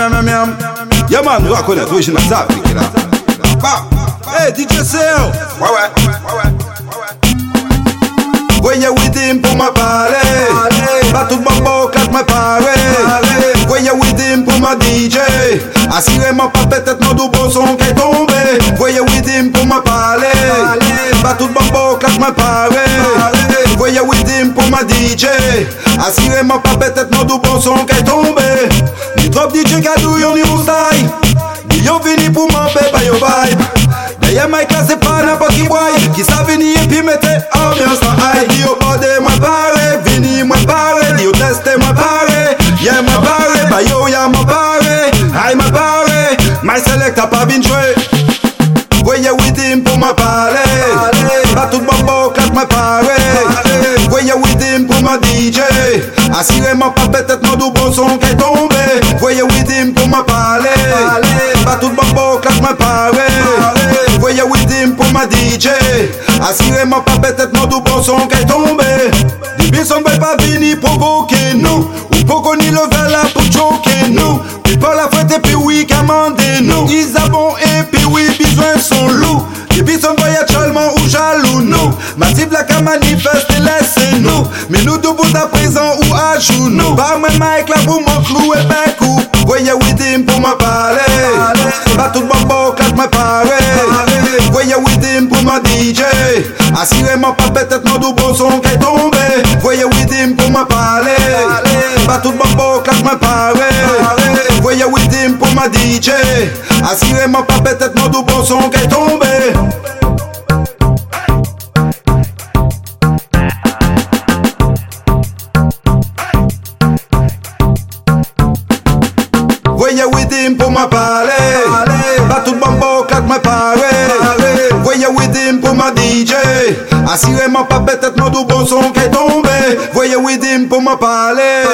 Yeah, man, doit connaître original ça, Afrique, là. Bah. Hey, DJ ouais, ouais. Voyez Widim pour ma parler Pas tout bon beau quand me parler Voyez Widim pour ma DJ Assurément pas peut-être mon double son qui est tombé Voyez Widim pour ma parler Pas tout bon beau quand me parler Voyez Widim pour ma DJ Assurément pas peut-être mon double son qui est Drop the trigger, do your new style. Yo vini pour m'empêcher your vibe. D'ailleurs, my class est pas n'importe qui boy. Qui savent venir et puis mettez ambiance en high. Dis au bord de ma barre, vini ma barre. Dis au test ma barre. Yeah, ma barre. Bah yo, y'a ma barre. Aïe, ma. My selector pas bien joué. Voyez Widim pour ma parler. Pas tout bon bon, claque ma parler. Voyez Widim pour ma DJ. Assurément pas peut-être mon bon son qu'est ton. Voyez Widim pour ma parler. Pas tout bon claque moi pare Voyez Widim pour ma DJ Assurément pas peut-être mon double son qui est tombé. Des bisons ne pas venir provoquer nous Ou pour ni le verre là pour choquer nous. Puis pas la fête et puis oui commander nous Ils avons et puis oui besoin son loup Des bisons voyage seulement ou jaloux nous? Massive la qu'à manifester laissez-nous. Mais nous debout à présent ou à genoux? Par mes mic là pour mon clou et ben Güeye witin pou mwen pale Batout my klaj mwen pare Güeye witin pou mwen DJ Asireman pa petet mwen doubo son kay tombe. Güeye witin pou mwen pale Batout bobo klaj mwen pare Güeye witin pou mwen DJ Asireman pa petet mwen doubo son kay tombe. him pour ma pale Batout bambo claque me pare Voyez, with him pour ma DJ Asireman pa betet nou do bon son qui est tombe Voyez, with him pour ma parler.